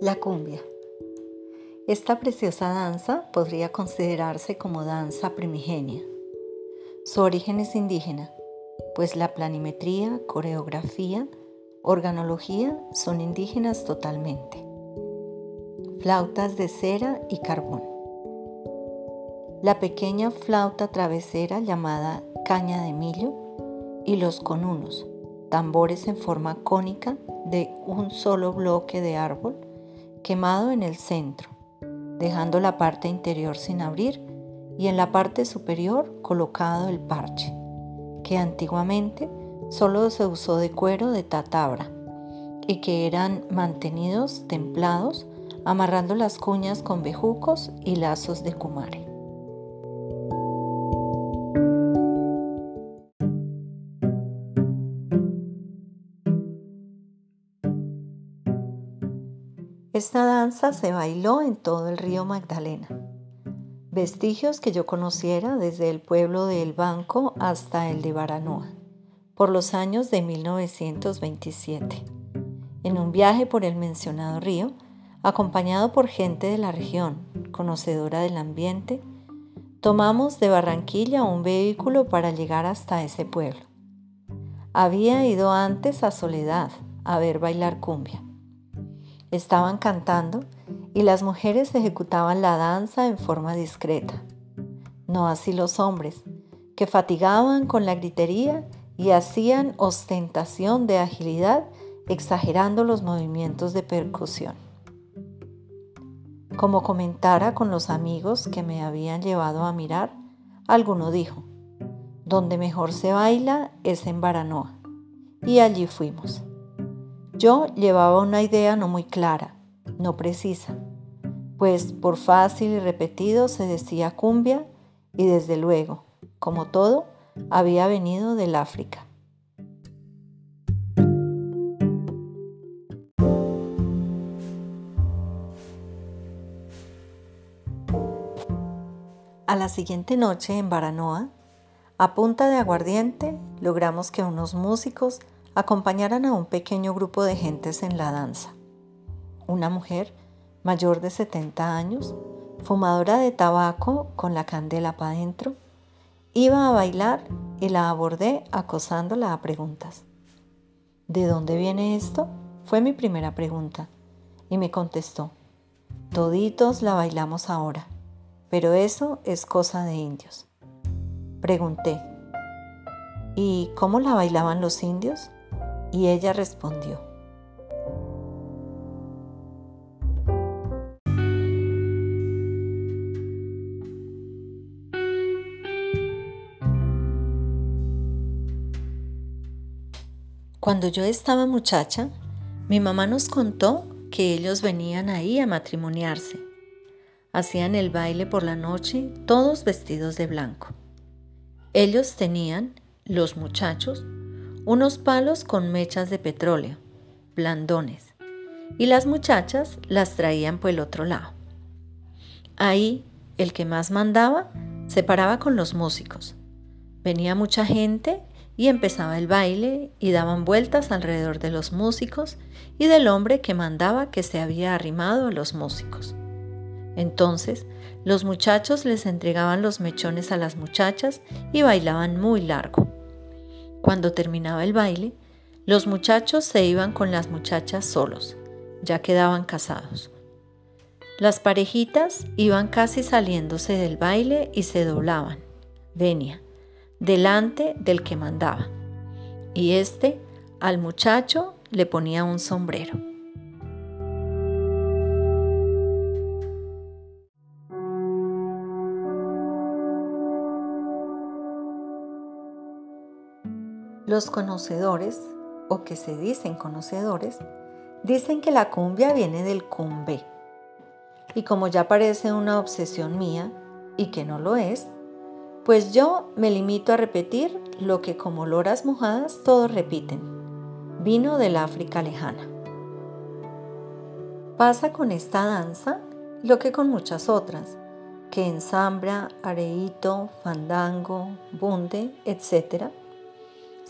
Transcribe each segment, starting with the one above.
La cumbia. Esta preciosa danza podría considerarse como danza primigenia. Su origen es indígena, pues la planimetría, coreografía, organología son indígenas totalmente. Flautas de cera y carbón. La pequeña flauta travesera llamada caña de millo y los conunos, tambores en forma cónica de un solo bloque de árbol quemado en el centro, dejando la parte interior sin abrir y en la parte superior colocado el parche, que antiguamente solo se usó de cuero de tatabra y que eran mantenidos templados amarrando las cuñas con bejucos y lazos de cumare. Esta danza se bailó en todo el río Magdalena. Vestigios que yo conociera desde el pueblo de El Banco hasta el de Baranoa, por los años de 1927. En un viaje por el mencionado río, acompañado por gente de la región, conocedora del ambiente, tomamos de Barranquilla un vehículo para llegar hasta ese pueblo. Había ido antes a Soledad a ver bailar cumbia Estaban cantando y las mujeres ejecutaban la danza en forma discreta. No así los hombres, que fatigaban con la gritería y hacían ostentación de agilidad exagerando los movimientos de percusión. Como comentara con los amigos que me habían llevado a mirar, alguno dijo, donde mejor se baila es en Baranoa. Y allí fuimos. Yo llevaba una idea no muy clara, no precisa, pues por fácil y repetido se decía cumbia y desde luego, como todo, había venido del África. A la siguiente noche en Baranoa, a punta de aguardiente, logramos que unos músicos acompañaran a un pequeño grupo de gentes en la danza. Una mujer mayor de 70 años, fumadora de tabaco con la candela para adentro, iba a bailar y la abordé acosándola a preguntas. ¿De dónde viene esto? Fue mi primera pregunta y me contestó, toditos la bailamos ahora, pero eso es cosa de indios. Pregunté, ¿y cómo la bailaban los indios? Y ella respondió, Cuando yo estaba muchacha, mi mamá nos contó que ellos venían ahí a matrimoniarse. Hacían el baile por la noche, todos vestidos de blanco. Ellos tenían, los muchachos, unos palos con mechas de petróleo, blandones, y las muchachas las traían por el otro lado. Ahí, el que más mandaba se paraba con los músicos. Venía mucha gente y empezaba el baile y daban vueltas alrededor de los músicos y del hombre que mandaba que se había arrimado a los músicos. Entonces, los muchachos les entregaban los mechones a las muchachas y bailaban muy largo. Cuando terminaba el baile, los muchachos se iban con las muchachas solos, ya quedaban casados. Las parejitas iban casi saliéndose del baile y se doblaban, venia, delante del que mandaba. Y este al muchacho le ponía un sombrero. Los conocedores, o que se dicen conocedores, dicen que la cumbia viene del cumbe. Y como ya parece una obsesión mía, y que no lo es, pues yo me limito a repetir lo que como loras mojadas todos repiten. Vino del África lejana. Pasa con esta danza lo que con muchas otras, que ensambra, areíto, fandango, bunde, etc.,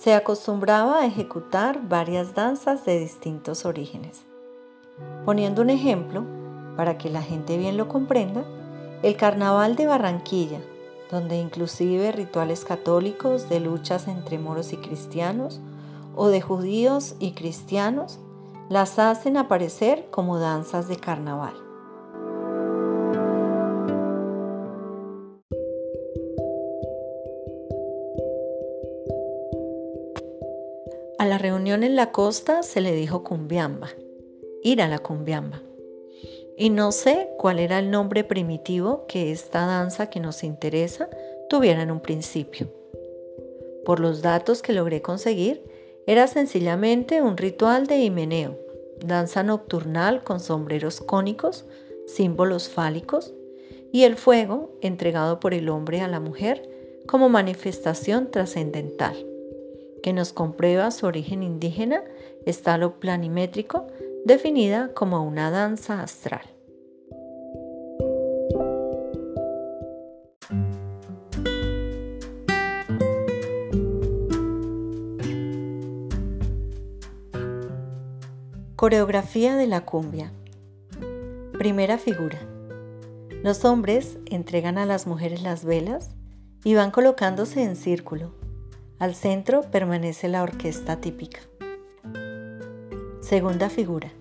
se acostumbraba a ejecutar varias danzas de distintos orígenes. Poniendo un ejemplo, para que la gente bien lo comprenda, el carnaval de Barranquilla, donde inclusive rituales católicos de luchas entre moros y cristianos, o de judíos y cristianos, las hacen aparecer como danzas de carnaval. En la costa se le dijo cumbiamba, ir a la cumbiamba. Y no sé cuál era el nombre primitivo que esta danza que nos interesa tuviera en un principio. Por los datos que logré conseguir, era sencillamente un ritual de himeneo, danza nocturnal con sombreros cónicos, símbolos fálicos, y el fuego entregado por el hombre a la mujer como manifestación trascendental que nos comprueba su origen indígena, está lo planimétrico, definida como una danza astral. Coreografía de la cumbia. Primera figura. Los hombres entregan a las mujeres las velas y van colocándose en círculo, al centro permanece la orquesta típica. Segunda figura.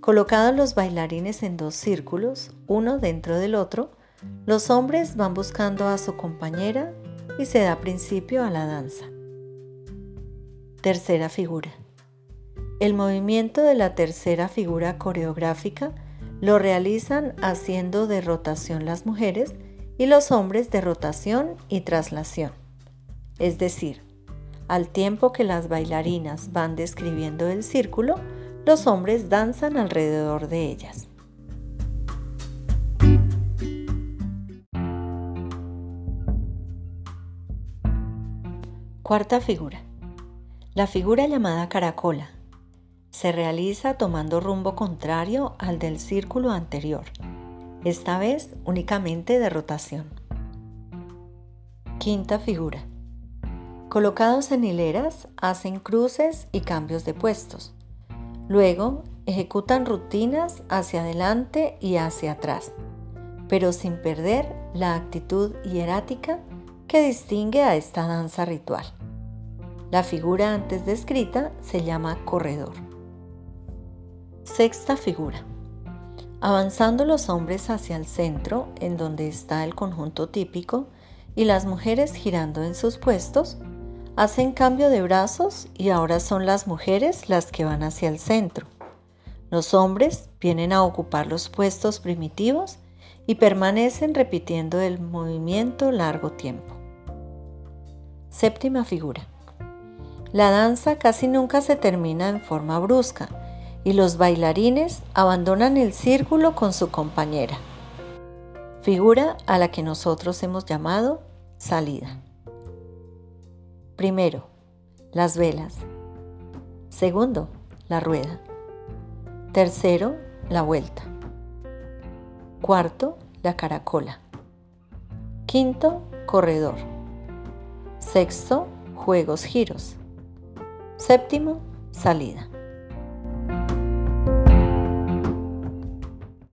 Colocados los bailarines en dos círculos, uno dentro del otro, los hombres van buscando a su compañera y se da principio a la danza. Tercera figura. El movimiento de la tercera figura coreográfica lo realizan haciendo de rotación las mujeres y los hombres de rotación y traslación. Es decir, al tiempo que las bailarinas van describiendo el círculo, los hombres danzan alrededor de ellas. Cuarta figura. La figura llamada caracola se realiza tomando rumbo contrario al del círculo anterior, esta vez únicamente de rotación. Quinta figura. Colocados en hileras, hacen cruces y cambios de puestos. Luego, ejecutan rutinas hacia adelante y hacia atrás, pero sin perder la actitud hierática que distingue a esta danza ritual. La figura antes descrita se llama corredor. Sexta figura. Avanzando los hombres hacia el centro, en donde está el conjunto típico, y las mujeres girando en sus puestos, hacen cambio de brazos y ahora son las mujeres las que van hacia el centro. Los hombres vienen a ocupar los puestos primitivos y permanecen repitiendo el movimiento largo tiempo. Séptima figura. La danza casi nunca se termina en forma brusca y los bailarines abandonan el círculo con su compañera. Figura a la que nosotros hemos llamado salida. Primero, las velas. Segundo, la rueda. Tercero, la vuelta. Cuarto, la caracola. Quinto, corredor. Sexto, juegos giros. Séptimo, salida.